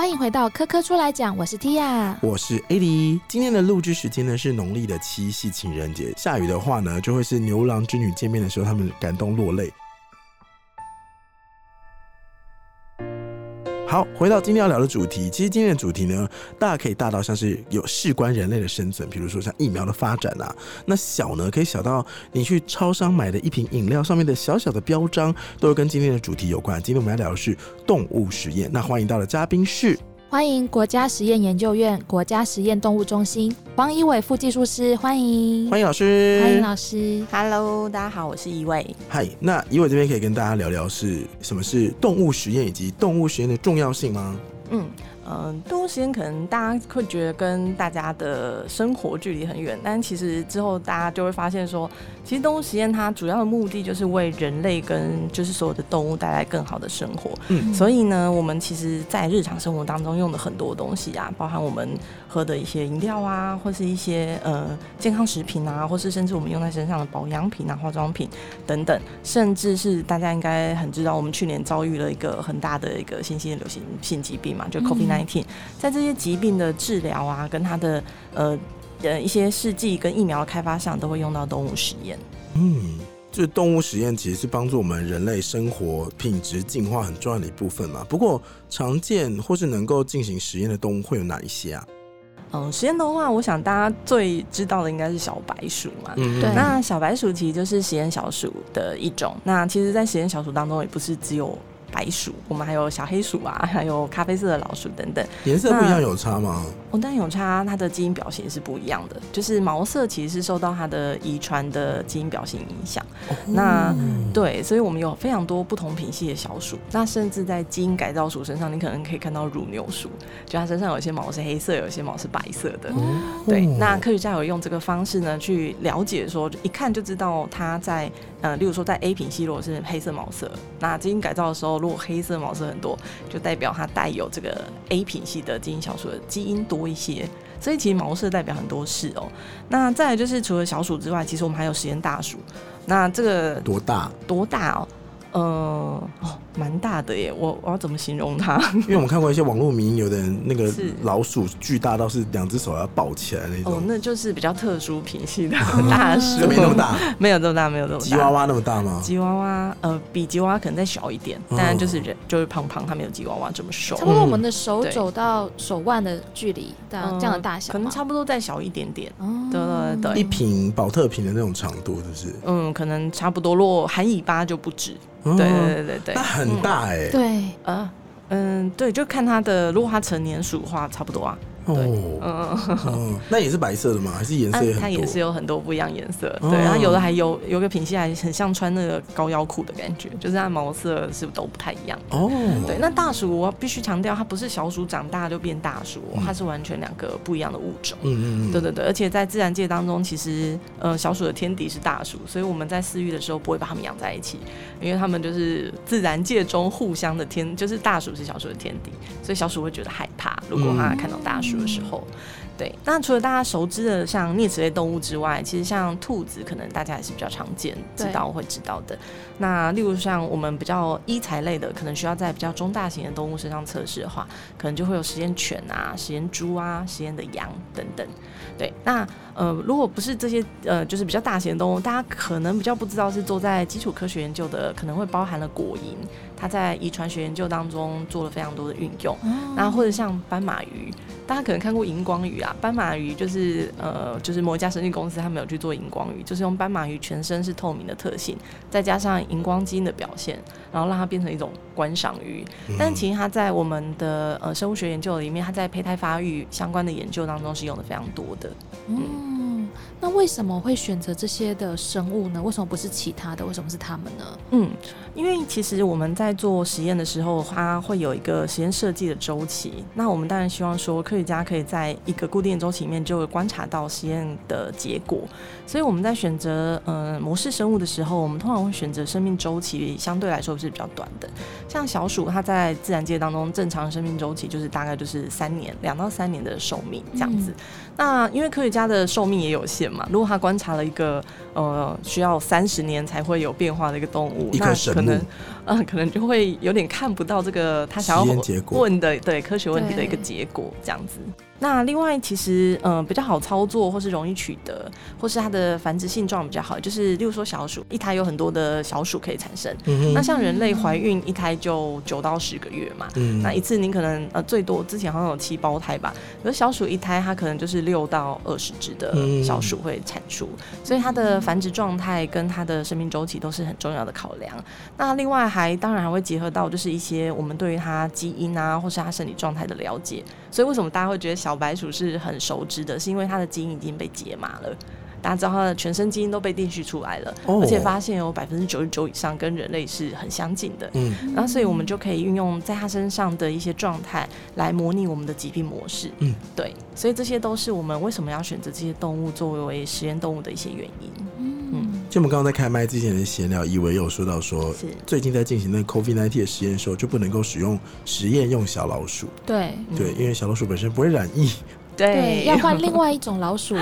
欢迎回到科科出来讲，我是 Tia，我是 Adi。今天的录制时间呢是农历的七夕情人节，下雨的话呢就会是牛郎织女见面的时候，他们感动落泪。好，回到今天要聊的主题，其实今天的主题呢，大可以大到像是有事关人类的生存，比如说像疫苗的发展啊，那小呢可以小到你去超商买的一瓶饮料上面的小小的标章，都跟今天的主题有关。今天我们要聊的是动物实验，那欢迎到了嘉宾室。欢迎国家实验研究院国家实验动物中心黄怡伟副技术师，欢迎，欢迎老师，欢迎老师，Hello，大家好，我是一伟。嗨，那一伟这边可以跟大家聊聊是什么是动物实验以及动物实验的重要性吗？嗯。嗯，动物实验可能大家会觉得跟大家的生活距离很远，但其实之后大家就会发现说，其实动物实验它主要的目的就是为人类跟就是所有的动物带来更好的生活。嗯，所以呢，我们其实在日常生活当中用的很多东西啊，包含我们喝的一些饮料啊，或是一些呃健康食品啊，或是甚至我们用在身上的保养品啊、化妆品等等，甚至是大家应该很知道，我们去年遭遇了一个很大的一个新兴的流行性疾病嘛，就 COVID-19。在这些疾病的治疗啊，跟它的呃呃一些试剂跟疫苗的开发上，都会用到动物实验。嗯，就是动物实验其实是帮助我们人类生活品质进化很重要的一部分嘛。不过，常见或是能够进行实验的动物会有哪一些啊？嗯，实验的话，我想大家最知道的应该是小白鼠嘛。嗯，对。那小白鼠其实就是实验小鼠的一种。那其实，在实验小鼠当中，也不是只有。白鼠，我们还有小黑鼠啊，还有咖啡色的老鼠等等，颜色不一样有差吗？哦，但有差，它的基因表现是不一样的。就是毛色其实是受到它的遗传的基因表现影响。那对，所以我们有非常多不同品系的小鼠。那甚至在基因改造鼠身上，你可能可以看到乳牛鼠，就它身上有些毛是黑色，有些毛是白色的。对，那科学家有用这个方式呢，去了解说，一看就知道它在呃，例如说在 A 品系如果是黑色毛色，那基因改造的时候。如果黑色毛色很多，就代表它带有这个 A 品系的基因小鼠的基因多一些，所以其实毛色代表很多事哦。那再来就是除了小鼠之外，其实我们还有实验大鼠。那这个多大？多大哦？呃哦。蛮大的耶，我我要怎么形容它？因为我们看过一些网络名，有的人那个老鼠巨大到是两只手要抱起来那种。哦，那就是比较特殊品系的 大鼠，没那么大，没有这么大，没有这么大。吉娃娃那么大吗？吉娃娃呃，比吉娃娃可能再小一点，当然就是人就是胖胖，它没有吉娃娃这么瘦。差不多我们的手肘到手腕的距离这样的大小，可能差不多再小一点点。对对对，一瓶保特瓶的那种长度就是。嗯，可能差不多，如果含尾巴就不止。对对对对对，那很大哎。对，呃，嗯，对，就看它的，如果它成年鼠的话，差不多啊。哦，嗯，那也是白色的吗？还是颜色？它也是有很多不一样颜色。对，然后有的还有有个品系还很像穿那个高腰裤的感觉，就是它毛色是都不太一样。哦，对，那大鼠我必须强调，它不是小鼠长大就变大鼠，它是完全两个不一样的物种。嗯嗯对对对，而且在自然界当中，其实呃小鼠的天敌是大鼠，所以我们在饲育的时候不会把它们养在一起，因为它们就是自然界中互相的天，就是大鼠是小鼠的天敌，所以小鼠会觉得害怕，如果它看到大鼠。的时候，对，那除了大家熟知的像啮齿类动物之外，其实像兔子，可能大家也是比较常见、知道会知道的。那例如像我们比较医材类的，可能需要在比较中大型的动物身上测试的话，可能就会有实验犬啊、实验猪啊、实验的羊等等。对，那呃，如果不是这些呃，就是比较大型的动物，大家可能比较不知道是做在基础科学研究的，可能会包含了果蝇，它在遗传学研究当中做了非常多的运用。那或者像斑马鱼，大家可能看过荧光鱼啊，斑马鱼就是呃，就是某一家生技公司他们有去做荧光鱼，就是用斑马鱼全身是透明的特性，再加上荧光基因的表现，然后让它变成一种观赏鱼。但其实它在我们的呃生物学研究里面，它在胚胎发育相关的研究当中是用的非常多的。嗯，那为什么会选择这些的生物呢？为什么不是其他的？为什么是他们呢？嗯，因为其实我们在做实验的时候，它会有一个实验设计的周期。那我们当然希望说，科学家可以在一个固定的周期里面就会观察到实验的结果。所以我们在选择呃模式生物的时候，我们通常会选择生命周期相对来说是比较短的。像小鼠，它在自然界当中正常生命周期就是大概就是三年，两到三年的寿命这样子。那因为科学家的寿命也有限嘛。如果他观察了一个呃需要三十年才会有变化的一个动物，那可能呃可能就会有点看不到这个他想要问的对科学问题的一个结果这样子。那另外，其实嗯比较好操作，或是容易取得，或是它的繁殖性状比较好，就是例如说小鼠，一胎有很多的小鼠可以产生。那像人类怀孕一胎就九到十个月嘛，那一次您可能呃最多之前好像有七胞胎吧，而小鼠一胎它可能就是六到二十只的小鼠会产出，所以它的繁殖状态跟它的生命周期都是很重要的考量。那另外还当然还会结合到就是一些我们对于它基因啊，或是它生理状态的了解。所以为什么大家会觉得小小白鼠是很熟知的，是因为它的基因已经被解码了，大家知道它的全身基因都被定序出来了，而且发现有百分之九十九以上跟人类是很相近的。嗯，然后所以我们就可以运用在它身上的一些状态来模拟我们的疾病模式。嗯，对，所以这些都是我们为什么要选择这些动物作为实验动物的一些原因。嗯，就我们刚刚在开麦之前的闲聊，以为有说到说，最近在进行那 COVID-19 的实验的时候，就不能够使用实验用小老鼠。对，对，因为小老鼠本身不会染疫。对，要换另外一种老鼠。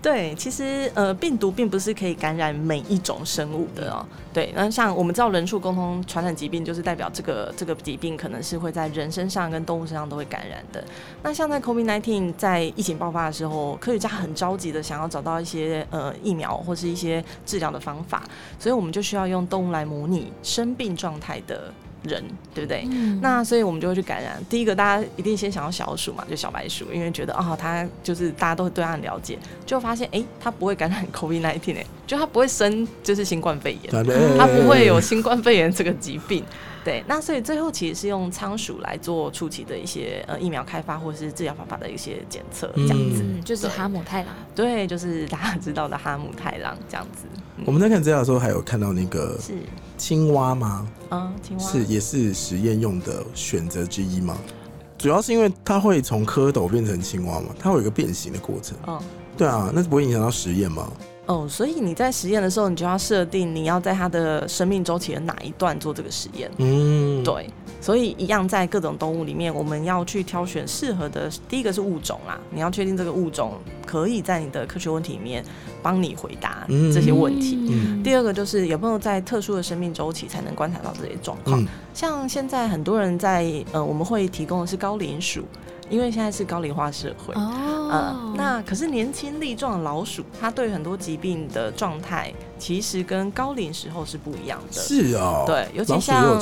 对，其实呃，病毒并不是可以感染每一种生物的哦。对，那像我们知道人畜共同传染疾病，就是代表这个这个疾病可能是会在人身上跟动物身上都会感染的。那像在 COVID-19 在疫情爆发的时候，科学家很着急的想要找到一些呃疫苗或是一些治疗的方法，所以我们就需要用动物来模拟生病状态的。人对不对？那所以我们就会去感染。第一个，大家一定先想要小鼠嘛，就小白鼠，因为觉得啊，它就是大家都对它很了解，就发现哎，它不会感染 COVID-19 哎，就它不会生就是新冠肺炎，它不会有新冠肺炎这个疾病。对，那所以最后其实是用仓鼠来做初期的一些呃疫苗开发或者是治疗方法的一些检测，这样子，就是哈姆太郎。对，就是大家知道的哈姆太郎这样子。我们在看资料的时候，还有看到那个是青蛙吗？嗯，青蛙是也是实验用的选择之一吗？主要是因为它会从蝌蚪变成青蛙嘛，它会有一个变形的过程。嗯，对啊，那不会影响到实验吗？哦，所以你在实验的时候，你就要设定你要在它的生命周期的哪一段做这个实验。嗯，对，所以一样在各种动物里面，我们要去挑选适合的。第一个是物种啦，你要确定这个物种可以在你的科学问题里面帮你回答这些问题。第二个就是有没有在特殊的生命周期才能观察到这些状况。像现在很多人在呃，我们会提供的是高龄鼠。因为现在是高龄化社会，嗯，那可是年轻力壮的老鼠，它对很多疾病的状态。其实跟高龄时候是不一样的，是哦，对，尤其像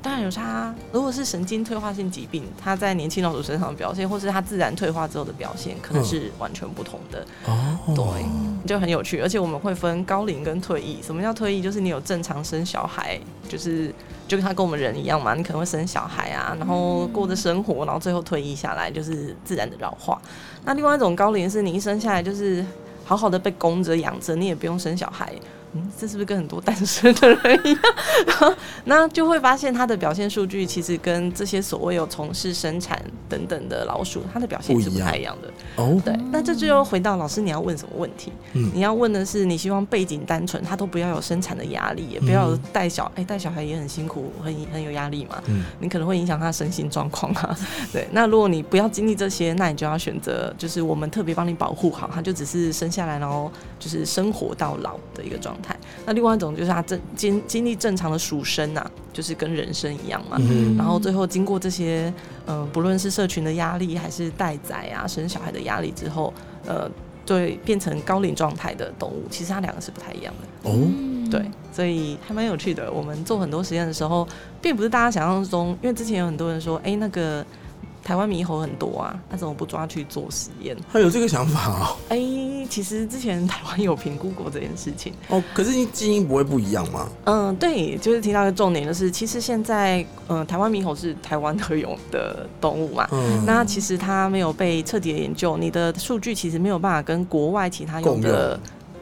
当然有差。如果是神经退化性疾病，它在年轻老鼠身上的表现，或是它自然退化之后的表现，可能是完全不同的。哦，对，就很有趣。而且我们会分高龄跟退役。什么叫退役？就是你有正常生小孩，就是就跟他跟我们人一样嘛，你可能会生小孩啊，然后过着生活，然后最后退役下来，就是自然的老化。那另外一种高龄是你一生下来就是好好的被供着养着，你也不用生小孩。嗯，这是不是跟很多单身的人一样？那就会发现他的表现数据其实跟这些所谓有从事生产等等的老鼠，他的表现是不太一样的。哦，对，那这就又回到老师你要问什么问题？嗯，你要问的是你希望背景单纯，他都不要有生产的压力，也不要带小哎带小孩也很辛苦，很很有压力嘛。嗯，你可能会影响他身心状况啊。对，那如果你不要经历这些，那你就要选择就是我们特别帮你保护好，他就只是生下来然后就是生活到老的一个状态。那另外一种就是他正经经历正常的鼠生啊，就是跟人生一样嘛。然后最后经过这些，呃，不论是社群的压力，还是待宰啊、生小孩的压力之后，呃，对，变成高龄状态的动物，其实它两个是不太一样的。哦，对，所以还蛮有趣的。我们做很多实验的时候，并不是大家想象中，因为之前有很多人说，哎，那个。台湾猕猴很多啊，那怎么不抓去做实验？他有这个想法哦。哎，其实之前台湾有评估过这件事情哦。可是你基因不会不一样吗？嗯，对，就是提到一个重点，就是其实现在，嗯，台湾猕猴是台湾特有的动物嘛。嗯。那其实它没有被彻底的研究，你的数据其实没有办法跟国外其他用的。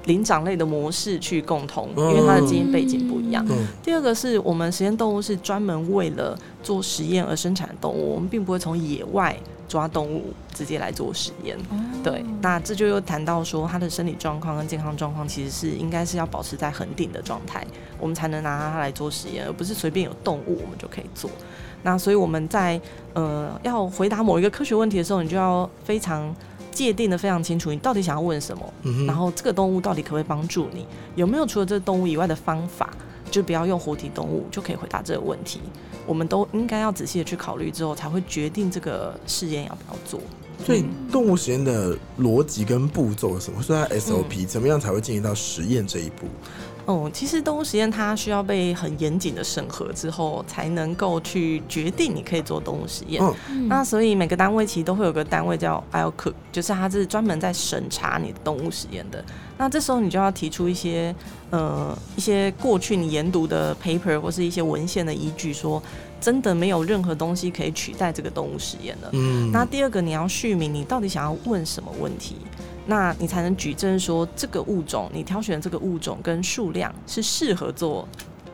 灵长类的模式去共同，因为它的基因背景不一样。第二个是我们实验动物是专门为了做实验而生产的动物，我们并不会从野外抓动物直接来做实验。对，那这就又谈到说，它的生理状况跟健康状况其实是应该是要保持在恒定的状态，我们才能拿它来做实验，而不是随便有动物我们就可以做。那所以我们在呃要回答某一个科学问题的时候，你就要非常。界定的非常清楚，你到底想要问什么，然后这个动物到底可不可以帮助你，有没有除了这个动物以外的方法，就不要用活体动物就可以回答这个问题。我们都应该要仔细的去考虑之后，才会决定这个试验要不要做。所以动物实验的逻辑跟步骤是什么？说它 SOP 怎么样才会进行到实验这一步？哦，其实动物实验它需要被很严谨的审核之后，才能够去决定你可以做动物实验。那所以每个单位其实都会有个单位叫 ILC，就是它是专门在审查你的动物实验的。那这时候你就要提出一些呃一些过去你研读的 paper 或是一些文献的依据，说真的没有任何东西可以取代这个动物实验的。嗯。那第二个你要续明你到底想要问什么问题。那你才能举证说这个物种，你挑选这个物种跟数量是适合做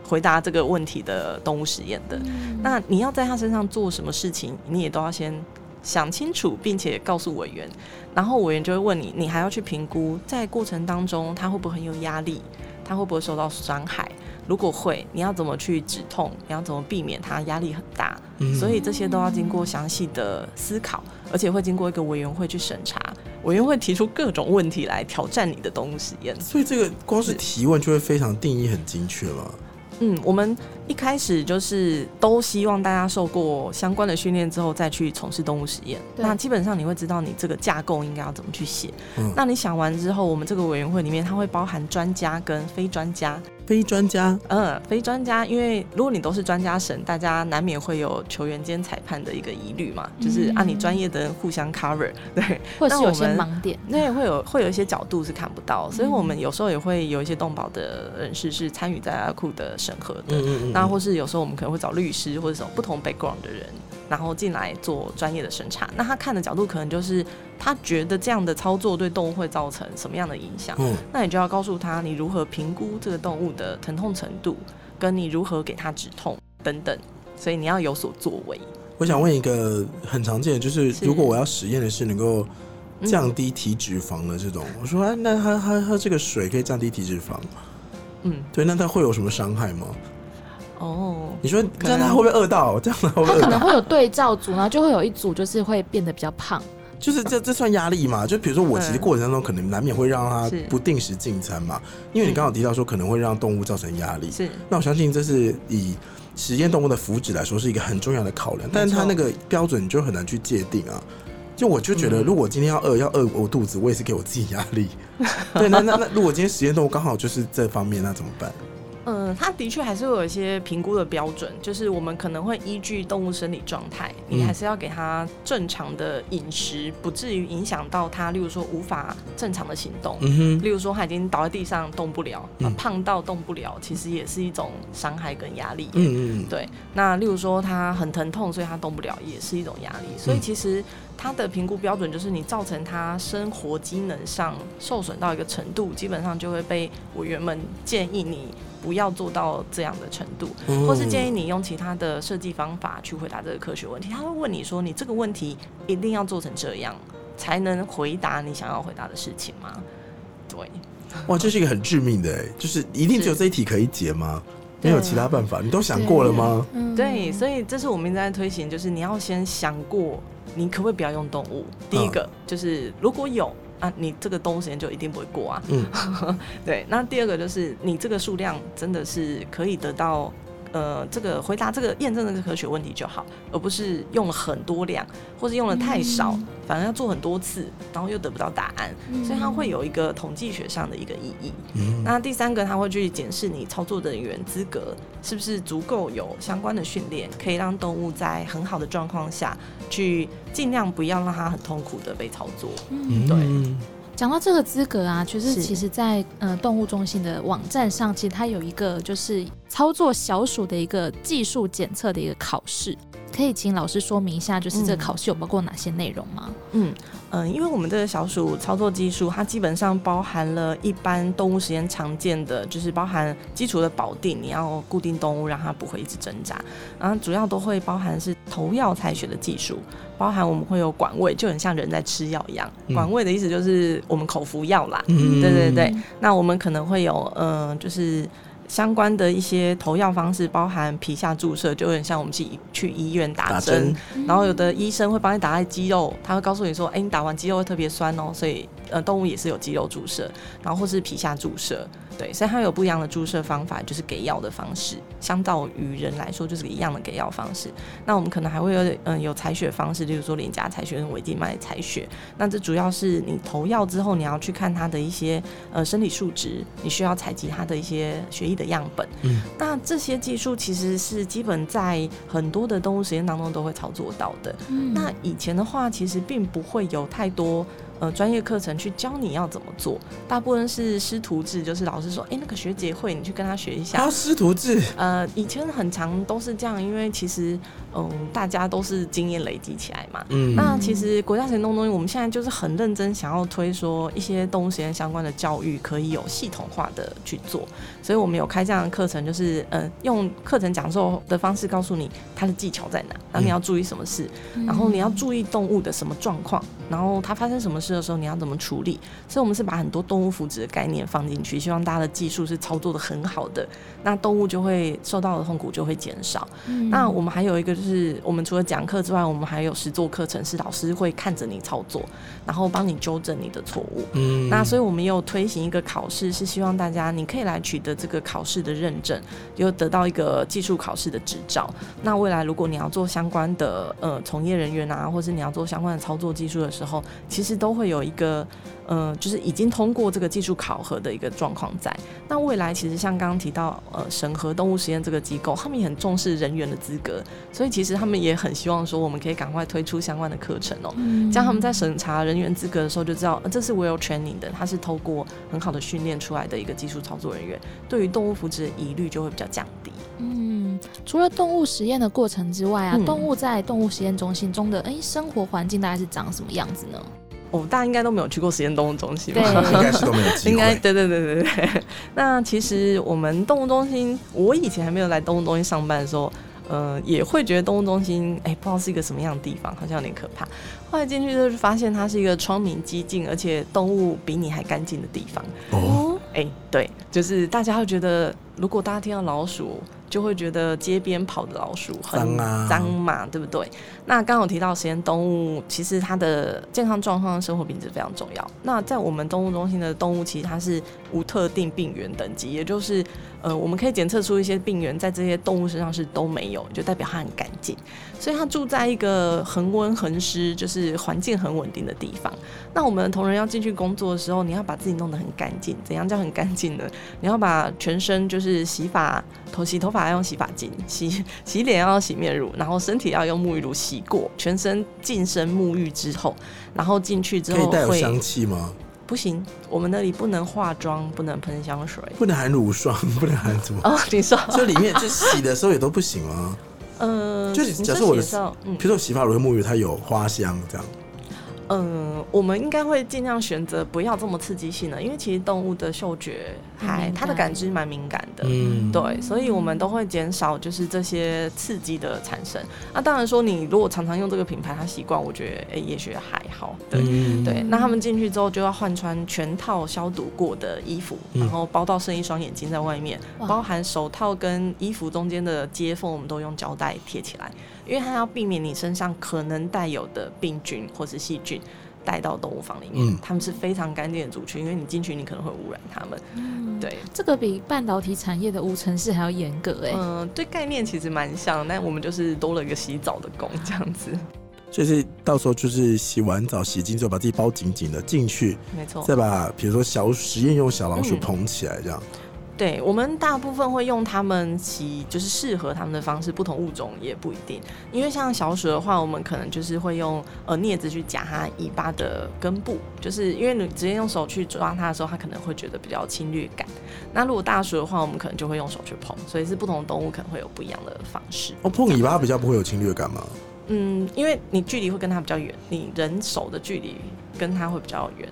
回答这个问题的动物实验的。那你要在它身上做什么事情，你也都要先想清楚，并且告诉委员，然后委员就会问你，你还要去评估在过程当中它会不会很有压力，它会不会受到伤害。如果会，你要怎么去止痛？你要怎么避免它压力很大？所以这些都要经过详细的思考，而且会经过一个委员会去审查，委员会提出各种问题来挑战你的东西。所以这个光是提问就会非常定义很精确了。嗯，我们一开始就是都希望大家受过相关的训练之后再去从事动物实验。那基本上你会知道你这个架构应该要怎么去写。那你想完之后，我们这个委员会里面它会包含专家跟非专家。非专家，嗯，非专家，因为如果你都是专家审，大家难免会有球员兼裁判的一个疑虑嘛，就是按你专业的人互相 cover，对，或是有些盲点，那会有会有一些角度是看不到，所以我们有时候也会有一些动保的人士是参与在阿库的审核的，那或是有时候我们可能会找律师或者什么不同 background 的人。然后进来做专业的审查，那他看的角度可能就是他觉得这样的操作对动物会造成什么样的影响？嗯，那你就要告诉他你如何评估这个动物的疼痛程度，跟你如何给他止痛等等，所以你要有所作为。我想问一个很常见的，就是如果我要实验的是能够降低体脂肪的这种，我说哎，那喝喝喝这个水可以降低体脂肪？嗯，对，那它会有什么伤害吗？哦，你说这样他会不会饿到？这样他可能会有对照组，然后就会有一组就是会变得比较胖。就是这这算压力嘛？就比如说我其实过程当中可能难免会让他不定时进餐嘛，因为你刚好提到说可能会让动物造成压力。是，那我相信这是以实验动物的福祉来说是一个很重要的考量，但是它那个标准就很难去界定啊。就我就觉得，如果今天要饿要饿我肚子，我也是给我自己压力。对，那那那如果今天实验动物刚好就是这方面，那怎么办？嗯，它的确还是会有一些评估的标准，就是我们可能会依据动物生理状态，你还是要给它正常的饮食，不至于影响到它，例如说无法正常的行动，例如说它已经倒在地上动不了，胖到动不了，其实也是一种伤害跟压力。嗯嗯，对。那例如说它很疼痛，所以它动不了，也是一种压力。所以其实它的评估标准就是你造成他生活机能上受损到一个程度，基本上就会被委员们建议你。不要做到这样的程度，或是建议你用其他的设计方法去回答这个科学问题。他会问你说：“你这个问题一定要做成这样，才能回答你想要回答的事情吗？”对，哇，这是一个很致命的，就是一定只有这一题可以解吗？没有其他办法？你都想过了吗？对，所以这是我们一直在推行，就是你要先想过，你可不可以不要用动物？第一个就是如果有。啊，你这个动物时间就一定不会过啊。嗯，对。那第二个就是你这个数量真的是可以得到。呃，这个回答这个验证这个科学问题就好，而不是用了很多量，或是用了太少，反而要做很多次，然后又得不到答案，所以它会有一个统计学上的一个意义。那第三个，他会去检视你操作的人员资格是不是足够有相关的训练，可以让动物在很好的状况下去尽量不要让它很痛苦的被操作。嗯，对。讲到这个资格啊，就是其实，在呃动物中心的网站上，其实它有一个就是操作小鼠的一个技术检测的一个考试，可以请老师说明一下，就是这个考试有包括哪些内容吗？嗯嗯，因为我们这个小鼠操作技术，它基本上包含了一般动物实验常见的，就是包含基础的保定，你要固定动物让它不会一直挣扎，然后主要都会包含是投药采血的技术。包含我们会有管胃，就很像人在吃药一样。管胃的意思就是我们口服药啦。嗯对对对。那我们可能会有，嗯，就是相关的一些投药方式，包含皮下注射，就有点像我们去去医院打针，然后有的医生会帮你打在肌肉，他会告诉你说，哎，你打完肌肉会特别酸哦，所以呃，动物也是有肌肉注射，然后或是皮下注射。对，所以它有不一样的注射方法，就是给药的方式，相较于人来说，就是一样的给药方式。那我们可能还会有嗯有采血方式，例如说脸颊采血跟尾静脉采血。那这主要是你投药之后，你要去看它的一些呃生理数值，你需要采集它的一些血液的样本。嗯，那这些技术其实是基本在很多的动物实验当中都会操作到的。嗯，那以前的话，其实并不会有太多。呃，专业课程去教你要怎么做，大部分是师徒制，就是老师说，哎，那个学姐会，你去跟她学一下。啊，师徒制。呃，以前很长都是这样，因为其实。嗯，大家都是经验累积起来嘛。嗯，那其实国家行动中心，我们现在就是很认真想要推说一些动物实验相关的教育可以有系统化的去做，所以我们有开这样的课程，就是嗯，用课程讲授的方式告诉你它的技巧在哪，然后你要注意什么事，然后你要注意动物的什么状况，然后它发生什么事的时候你要怎么处理。所以，我们是把很多动物福祉的概念放进去，希望大家的技术是操作的很好的，那动物就会受到的痛苦就会减少。嗯那我们还有一个。就是我们除了讲课之外，我们还有实作课程，是老师会看着你操作，然后帮你纠正你的错误。嗯，那所以我们又推行一个考试，是希望大家你可以来取得这个考试的认证，又得到一个技术考试的执照。那未来如果你要做相关的呃从业人员啊，或是你要做相关的操作技术的时候，其实都会有一个。呃，就是已经通过这个技术考核的一个状况在。那未来其实像刚刚提到，呃，审核动物实验这个机构，他们也很重视人员的资格，所以其实他们也很希望说，我们可以赶快推出相关的课程哦。这样他们在审查人员资格的时候就知道，这是 well training 的，他是透过很好的训练出来的一个技术操作人员，对于动物福祉的疑虑就会比较降低。嗯，除了动物实验的过程之外啊，动物在动物实验中心中的哎生活环境大概是长什么样子呢？哦，大家应该都没有去过实验动物中心，吧？应该是都没有 应该对对对对对。那其实我们动物中心，我以前还没有来动物中心上班的时候，呃，也会觉得动物中心，哎，不知道是一个什么样的地方，好像有点可怕。后来进去就是发现它是一个窗明几净，而且动物比你还干净的地方。哦，哎，对，就是大家会觉得，如果大家听到老鼠。就会觉得街边跑的老鼠很脏嘛，对不对？那刚好提到实验动物，其实它的健康状况、生活品质非常重要。那在我们动物中心的动物，其实它是无特定病原等级，也就是呃，我们可以检测出一些病原在这些动物身上是都没有，就代表它很干净。所以它住在一个恒温恒湿，就是环境很稳定的地方。那我们同仁要进去工作的时候，你要把自己弄得很干净。怎样叫很干净呢？你要把全身就是洗发、头洗头发。要用洗发精洗洗脸，要洗面乳，然后身体要用沐浴乳洗过，全身净身沐浴之后，然后进去之后可以带有香气吗？不行，我们那里不能化妆，不能喷香水，不能含乳霜，不能含什么？哦，你说，就里面就洗的时候也都不行吗？嗯，就是假设我的，比如说洗发乳和沐浴它有花香这样。嗯，我们应该会尽量选择不要这么刺激性的，因为其实动物的嗅觉还它的感知蛮敏感的，嗯，对，所以我们都会减少就是这些刺激的产生。那当然说，你如果常常用这个品牌，它习惯，我觉得哎，也许还好，对对。那他们进去之后就要换穿全套消毒过的衣服，然后包到剩一双眼睛在外面，包含手套跟衣服中间的接缝，我们都用胶带贴起来。因为它要避免你身上可能带有的病菌或是细菌带到动物房里面，他们是非常干净的族群，因为你进去你可能会污染它们。嗯，对，这个比半导体产业的无尘室还要严格哎。嗯，对，概念其实蛮像，但我们就是多了一个洗澡的工这样子。就是到时候就是洗完澡洗净之后，把自己包紧紧的进去，没错，再把比如说小实验用小老鼠捧起来这样。对我们大部分会用他们其就是适合他们的方式，不同物种也不一定。因为像小鼠的话，我们可能就是会用呃镊子去夹它尾巴的根部，就是因为你直接用手去抓它的时候，它可能会觉得比较侵略感。那如果大鼠的话，我们可能就会用手去碰，所以是不同的动物可能会有不一样的方式。哦，碰尾巴比较不会有侵略感吗？嗯，因为你距离会跟他比较远，你人手的距离。跟他会比较远，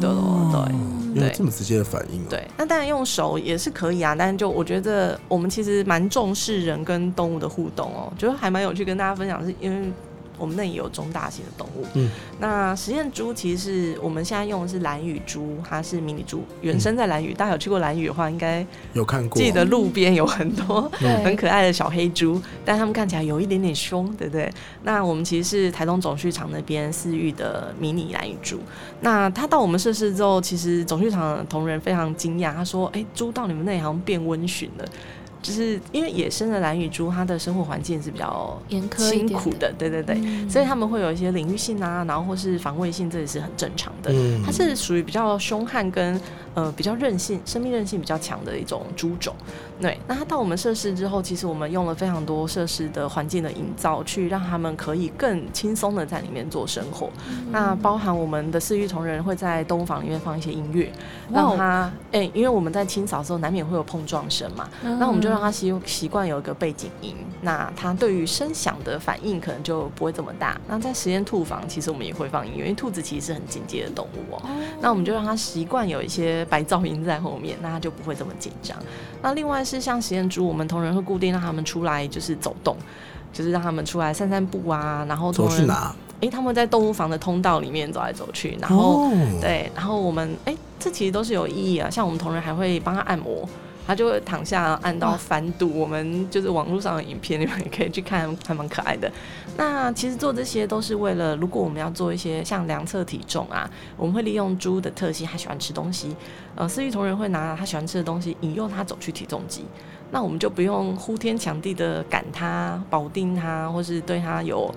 对对对，有这么直接的反应。对，那当然用手也是可以啊，但是就我觉得我们其实蛮重视人跟动物的互动哦，觉得还蛮有趣，跟大家分享是因为我们那也有中大型的动物。嗯，那实验猪其实是我们现在用的是蓝羽猪，它是迷你猪，原生在蓝屿。大家有去过蓝屿的话，应该有看过，记得路边有很多很可爱的小黑猪，但它们看起来有一点点凶，对不对？那我们其实是台东总畜场那边饲育的迷你蓝羽猪。那它到我们设施之后，其实总畜场的同仁非常惊讶，他说：“哎，猪到你们那里好像变温驯了。”就是因为野生的蓝羽猪，它的生活环境是比较严苛、辛苦的，对对对，所以他们会有一些领域性啊，然后或是防卫性，这也是很正常的。它是属于比较凶悍跟呃比较韧性、生命韧性比较强的一种猪种。对，那它到我们设施之后，其实我们用了非常多设施的环境的营造，去让他们可以更轻松的在里面做生活。那包含我们的饲育同仁会在动物房里面放一些音乐，让它哎，因为我们在清扫的时候难免会有碰撞声嘛，那我们就。让他习习惯有一个背景音，那他对于声响的反应可能就不会这么大。那在实验兔房，其实我们也会放音乐，因为兔子其实是很警戒的动物哦。那我们就让他习惯有一些白噪音在后面，那他就不会这么紧张。那另外是像实验猪，我们同仁会固定让他们出来就是走动，就是让他们出来散散步啊。然后走去哪？哎，他们在动物房的通道里面走来走去。然后对，然后我们哎，这其实都是有意义啊。像我们同仁还会帮他按摩。他就会躺下按到翻肚，我们就是网络上的影片，你们也可以去看，还蛮可爱的。那其实做这些都是为了，如果我们要做一些像量测体重啊，我们会利用猪的特性，它喜欢吃东西，呃，司仪同仁会拿他喜欢吃的东西引诱他走去体重机，那我们就不用呼天抢地的赶他、保定他，或是对他有。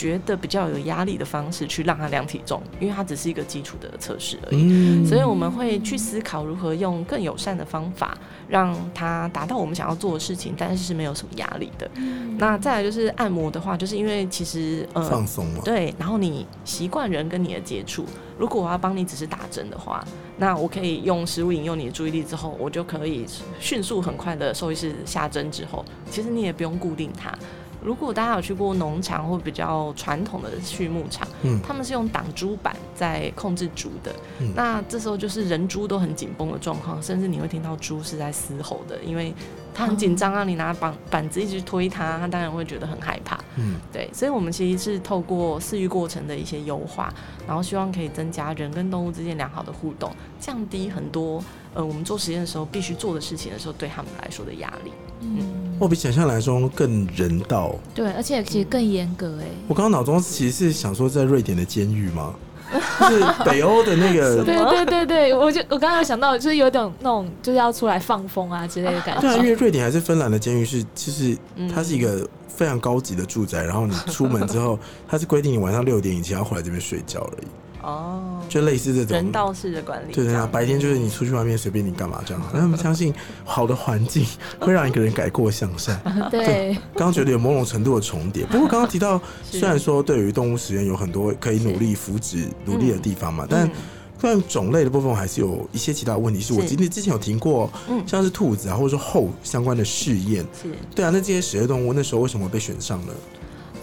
觉得比较有压力的方式去让他量体重，因为它只是一个基础的测试而已，所以我们会去思考如何用更友善的方法让他达到我们想要做的事情，但是是没有什么压力的。那再来就是按摩的话，就是因为其实呃放松嘛，对，然后你习惯人跟你的接触，如果我要帮你只是打针的话，那我可以用食物引诱你的注意力之后，我就可以迅速很快的兽医师下针之后，其实你也不用固定它。如果大家有去过农场或比较传统的畜牧场，嗯，他们是用挡猪板在控制猪的，那这时候就是人猪都很紧绷的状况，甚至你会听到猪是在嘶吼的，因为它很紧张啊，你拿板板子一直推它，它当然会觉得很害怕，嗯，对，所以我们其实是透过饲育过程的一些优化，然后希望可以增加人跟动物之间良好的互动，降低很多呃我们做实验的时候必须做的事情的时候对他们来说的压力，嗯。我比想象来说更人道，对，而且其实更严格哎。我刚刚脑中其实是想说，在瑞典的监狱吗？就是北欧的那个？对对对对，我就我刚刚有想到，就是有点那种就是要出来放风啊之类的感觉。对啊，因为瑞典还是芬兰的监狱是，其实它是一个非常高级的住宅，然后你出门之后，它是规定你晚上六点以前要回来这边睡觉而已。哦，就类似这种人道式的管理。对对啊，白天就是你出去外面随便你干嘛这样。那他们相信好的环境会让一个人改过向善。对，刚刚觉得有某种程度的重叠。不过刚刚提到，虽然说对于动物实验有很多可以努力扶植努力的地方嘛，但但种类的部分还是有一些其他的问题。是我今天之前有听过，像是兔子啊，或者说后相关的试验。是，对啊，那这些实验动物那时候为什么被选上呢？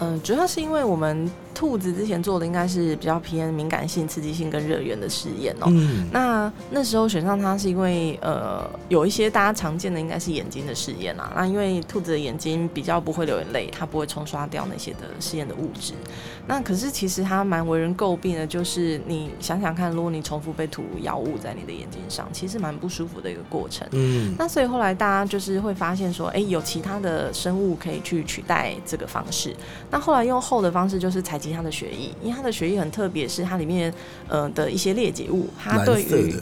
嗯，主要是因为我们。兔子之前做的应该是比较偏敏感性、刺激性跟热源的实验哦。嗯那那时候选上它是因为呃有一些大家常见的应该是眼睛的试验啊。那因为兔子的眼睛比较不会流眼泪，它不会冲刷掉那些的试验的物质。那可是其实它蛮为人诟病的，就是你想想看，如果你重复被涂药物在你的眼睛上，其实蛮不舒服的一个过程。嗯。那所以后来大家就是会发现说，哎，有其他的生物可以去取代这个方式。那后来用后的方式就是采集。它的血液，因为它的血液很特别，是它里面呃的一些裂解物，它对于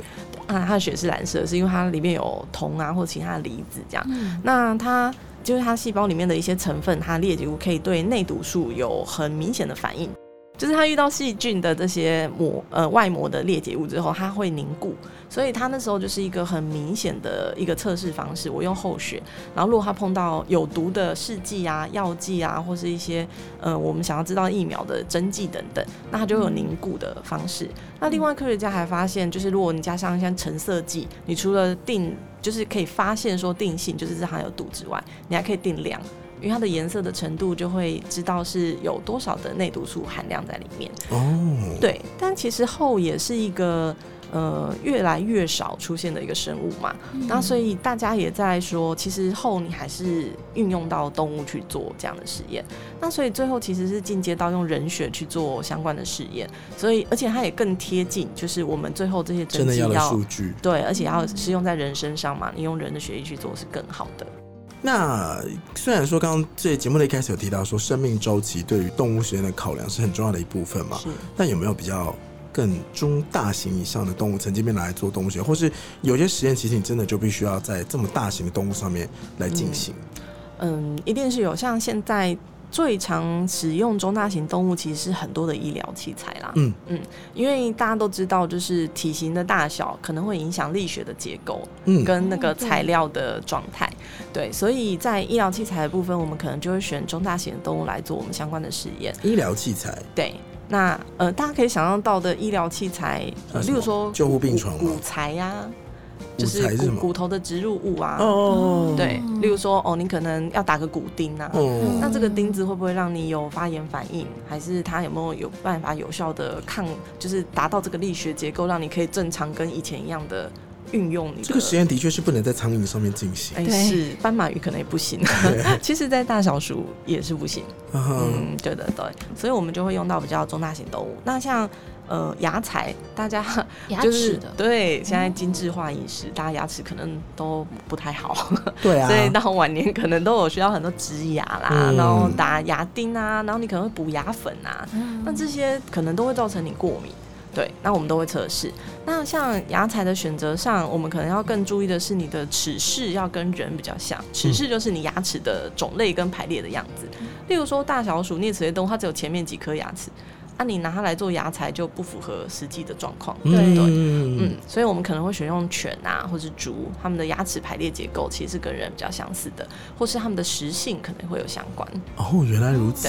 啊它的血是蓝色，是因为它里面有铜啊或其他的离子这样。那它就是它细胞里面的一些成分，它裂解物可以对内毒素有很明显的反应。就是它遇到细菌的这些膜呃外膜的裂解物之后，它会凝固，所以它那时候就是一个很明显的一个测试方式。我用后血，然后如果它碰到有毒的试剂啊、药剂啊，或是一些呃我们想要知道疫苗的针剂等等，那它就有凝固的方式。那另外科学家还发现，就是如果你加上像橙色剂，你除了定就是可以发现说定性，就是它有毒之外，你还可以定量。因为它的颜色的程度就会知道是有多少的内毒素含量在里面。哦，对，但其实后也是一个呃越来越少出现的一个生物嘛。那所以大家也在说，其实后你还是运用到动物去做这样的实验。那所以最后其实是进阶到用人血去做相关的实验。所以而且它也更贴近，就是我们最后这些真的要数据对，而且要是用在人身上嘛，你用人的血液去做是更好的。那虽然说刚刚这节目的一开始有提到说生命周期对于动物实验的考量是很重要的一部分嘛，但有没有比较更中大型以上的动物曾经被拿来做动物实验，或是有些实验其实你真的就必须要在这么大型的动物上面来进行？嗯，一定是有，像现在。最常使用中大型动物其实是很多的医疗器材啦。嗯嗯，因为大家都知道，就是体型的大小可能会影响力学的结构，嗯，跟那个材料的状态。对，所以在医疗器材的部分，我们可能就会选中大型的动物来做我们相关的实验。医疗器材，对，那呃，大家可以想象到的医疗器材，例如说救护病床、骨材呀。就是骨骨头的植入物啊，哦，对，例如说，哦，你可能要打个骨钉啊，那这个钉子会不会让你有发炎反应？还是它有没有有办法有效的抗，就是达到这个力学结构，让你可以正常跟以前一样的运用你？这个实验的确是不能在苍蝇上面进行，哎，是斑马鱼可能也不行，其实，在大小鼠也是不行，嗯，对的对，所以我们就会用到比较中大型动物，那像。呃，牙材，大家 就是对，现在精致化饮食，大家牙齿可能都不太好，对啊，所以到晚年可能都有需要很多植牙啦，然后打牙钉啊，然后你可能会补牙粉啊，那这些可能都会造成你过敏，对，那我们都会测试。那像牙材的选择上，我们可能要更注意的是你的齿式要跟人比较像，齿式就是你牙齿的种类跟排列的样子，例如说大小鼠、啮齿类动物，它只有前面几颗牙齿。那你拿它来做牙材就不符合实际的状况，对对，嗯，所以我们可能会选用犬啊，或是猪，它们的牙齿排列结构其实是跟人比较相似的，或是它们的食性可能会有相关。哦，原来如此。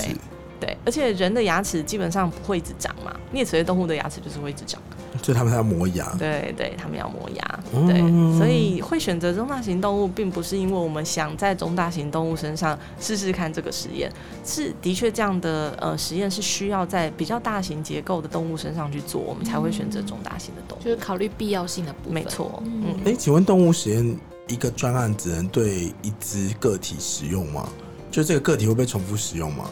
对，而且人的牙齿基本上不会一直长嘛，啮齿类动物的牙齿就是会一直长。所以他们要磨牙。对对，他们要磨牙。对，所以会选择中大型动物，并不是因为我们想在中大型动物身上试试看这个实验，是的确这样的呃实验是需要在比较大型结构的动物身上去做，我们才会选择中大型的动物。就是考虑必要性的部分。没错。嗯。哎，请问动物实验一个专案只能对一只个体使用吗？就这个个体会被重复使用吗？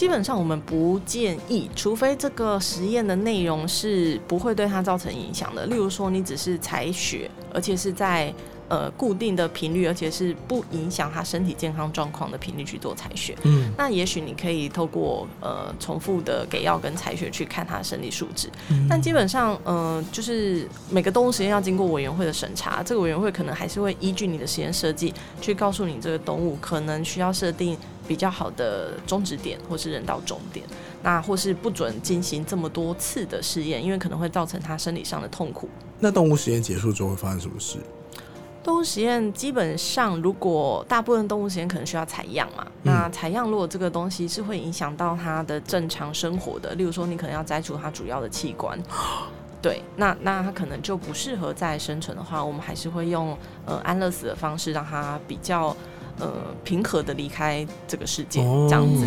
基本上我们不建议，除非这个实验的内容是不会对它造成影响的。例如说，你只是采血，而且是在呃固定的频率，而且是不影响他身体健康状况的频率去做采血。嗯，那也许你可以透过呃重复的给药跟采血去看他的生理数值。但基本上，呃，就是每个动物实验要经过委员会的审查，这个委员会可能还是会依据你的实验设计去告诉你这个动物可能需要设定。比较好的终止点，或是人道终点，那或是不准进行这么多次的试验，因为可能会造成他生理上的痛苦。那动物实验结束之后会发生什么事？动物实验基本上，如果大部分动物实验可能需要采样嘛，那采样如果这个东西是会影响到它的正常生活的，例如说你可能要摘除它主要的器官，对，那那它可能就不适合再生存的话，我们还是会用呃安乐死的方式让它比较。呃，平和的离开这个世界，这样子。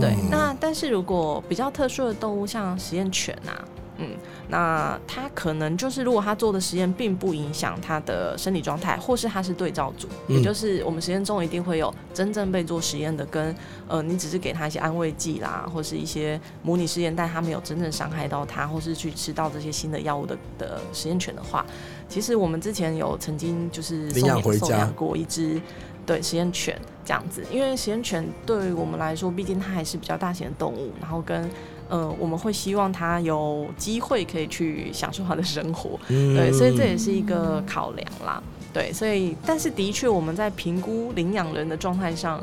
对，那但是如果比较特殊的动物，像实验犬啊，嗯，那它可能就是如果他做的实验并不影响它的生理状态，或是它是对照组，也就是我们实验中一定会有真正被做实验的，跟呃，你只是给他一些安慰剂啦，或是一些模拟实验，但他没有真正伤害到他，或是去吃到这些新的药物的的实验犬的话，其实我们之前有曾经就是领养回家过一只。对实验犬这样子，因为实验犬对于我们来说，毕竟它还是比较大型的动物，然后跟呃，我们会希望它有机会可以去享受它的生活，对，所以这也是一个考量啦。对，所以但是的确我们在评估领养人的状态上，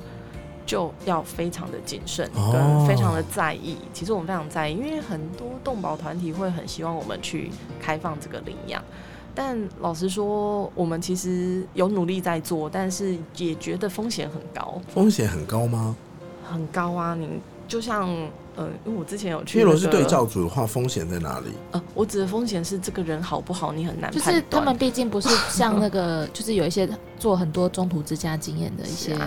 就要非常的谨慎，跟非常的在意。其实我们非常在意，因为很多动保团体会很希望我们去开放这个领养。但老实说，我们其实有努力在做，但是也觉得风险很高。风险很高吗？很高啊！你就像呃，因为我之前有去，如果是对照组的话，风险在哪里？呃，我指的风险是这个人好不好，你很难就是他们毕竟不是 像那个，就是有一些做很多中途之家经验的一些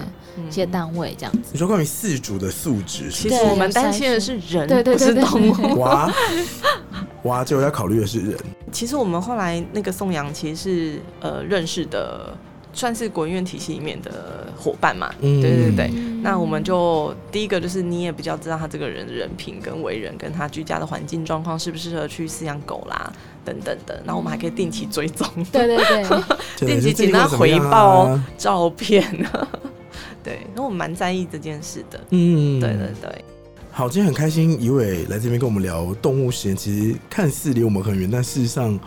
一些单位这样子。你说关于四主的素质，其实我们担心的是人，不是动物。哇，就要考虑的是人。其实我们后来那个宋阳其实是呃认识的。算是国院体系里面的伙伴嘛，嗯对对对。那我们就第一个就是你也比较知道他这个人人品跟为人，跟他居家的环境状况适不适合去饲养狗啦等等的。然后我们还可以定期追踪，对对 对，定期请他回报照片。对，那我们蛮在意这件事的。嗯，对对对。好，今天很开心，一伟来这边跟我们聊动物实验。其实看似离我们很远，但事实上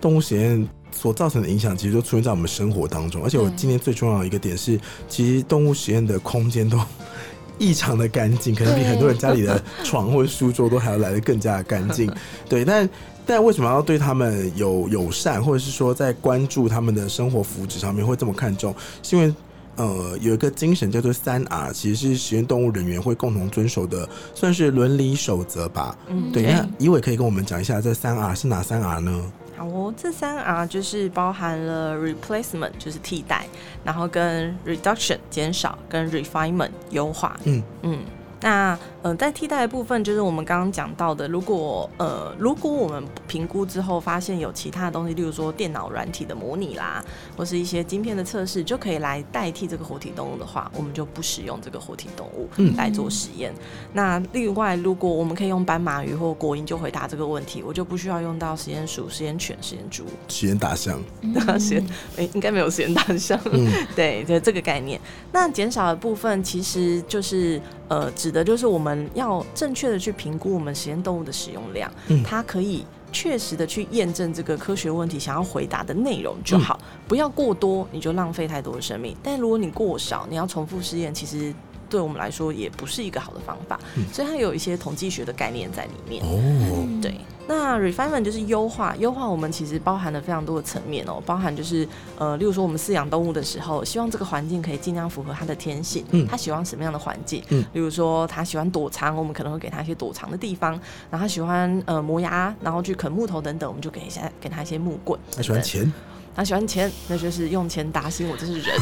动物实验。所造成的影响其实都出现在我们生活当中，而且我今天最重要的一个点是，其实动物实验的空间都 异常的干净，可能比很多人家里的床或者书桌都还要来的更加的干净。对，但但为什么要对他们有友善，或者是说在关注他们的生活福祉上面会这么看重？是因为呃有一个精神叫做三 R，其实是实验动物人员会共同遵守的，算是伦理守则吧。嗯，对。那一伟可以跟我们讲一下这三 R 是哪三 R 呢？好哦，这三 R 就是包含了 replacement，就是替代，然后跟 reduction 减少，跟 refinement 优化。嗯嗯。那呃，在替代的部分，就是我们刚刚讲到的，如果呃，如果我们评估之后发现有其他的东西，例如说电脑软体的模拟啦，或是一些晶片的测试，就可以来代替这个活体动物的话，我们就不使用这个活体动物来做实验。那另外，如果我们可以用斑马鱼或果蝇就回答这个问题，我就不需要用到实验鼠、实验犬、实验猪、实验大象。实验诶，应该没有实验大象。对，就这个概念。那减少的部分其实就是呃，指的就是我们要正确的去评估我们实验动物的使用量，它可以确实的去验证这个科学问题想要回答的内容就好，不要过多，你就浪费太多的生命。但如果你过少，你要重复试验，其实。对我们来说也不是一个好的方法，所以它有一些统计学的概念在里面。哦，对，那 refinement 就是优化，优化我们其实包含了非常多的层面哦，包含就是呃，例如说我们饲养动物的时候，希望这个环境可以尽量符合它的天性，嗯，它喜欢什么样的环境？嗯，例如说它喜欢躲藏，我们可能会给它一些躲藏的地方；然后它喜欢呃磨牙，然后去啃木头等等，我们就给一下给它一些木棍。它喜欢钱。他喜欢钱，那就是用钱打醒我，这是人，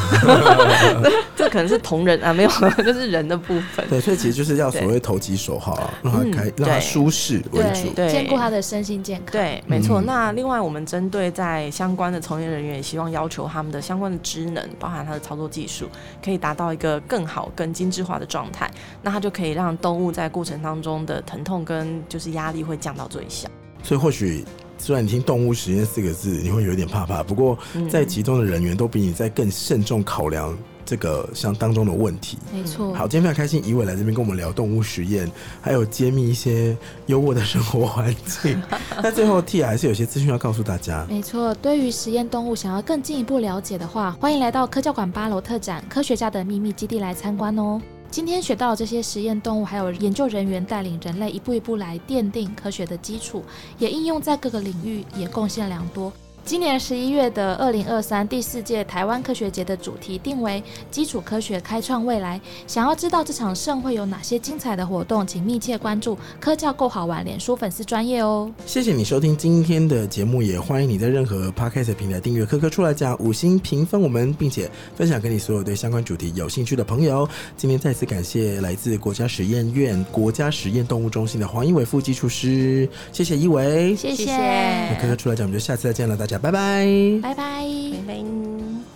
这可能是同人啊，没有，就是人的部分。对，所以其实就是要所谓投其所好，让他开，让他舒适为主，兼顾他的身心健康。对，没错。那另外，我们针对在相关的从业人员，也希望要求他们的相关的职能，包含他的操作技术，可以达到一个更好、更精致化的状态。那他就可以让动物在过程当中的疼痛跟就是压力会降到最小。所以或许。虽然你听“动物实验”四个字，你会有点怕怕，不过在其中的人员都比你在更慎重考量这个像当中的问题。没错。好，今天非常开心，以伟来这边跟我们聊动物实验，还有揭秘一些优渥的生活环境。那最后，T 还是有些资讯要告诉大家。没错，对于实验动物想要更进一步了解的话，欢迎来到科教馆八楼特展《科学家的秘密基地》来参观哦。今天学到这些实验动物，还有研究人员带领人类一步一步来奠定科学的基础，也应用在各个领域，也贡献良多。今年十一月的二零二三第四届台湾科学节的主题定为“基础科学开创未来”。想要知道这场盛会有哪些精彩的活动，请密切关注“科教够好玩”脸书粉丝专业哦。谢谢你收听今天的节目，也欢迎你在任何 podcast 平台订阅“科科出来讲”，五星评分我们，并且分享给你所有对相关主题有兴趣的朋友。今天再次感谢来自国家实验院国家实验动物中心的黄一伟副技术师，谢谢一伟，谢谢。那科科出来讲，我们就下次再见了，大家。拜拜，拜拜，拜拜。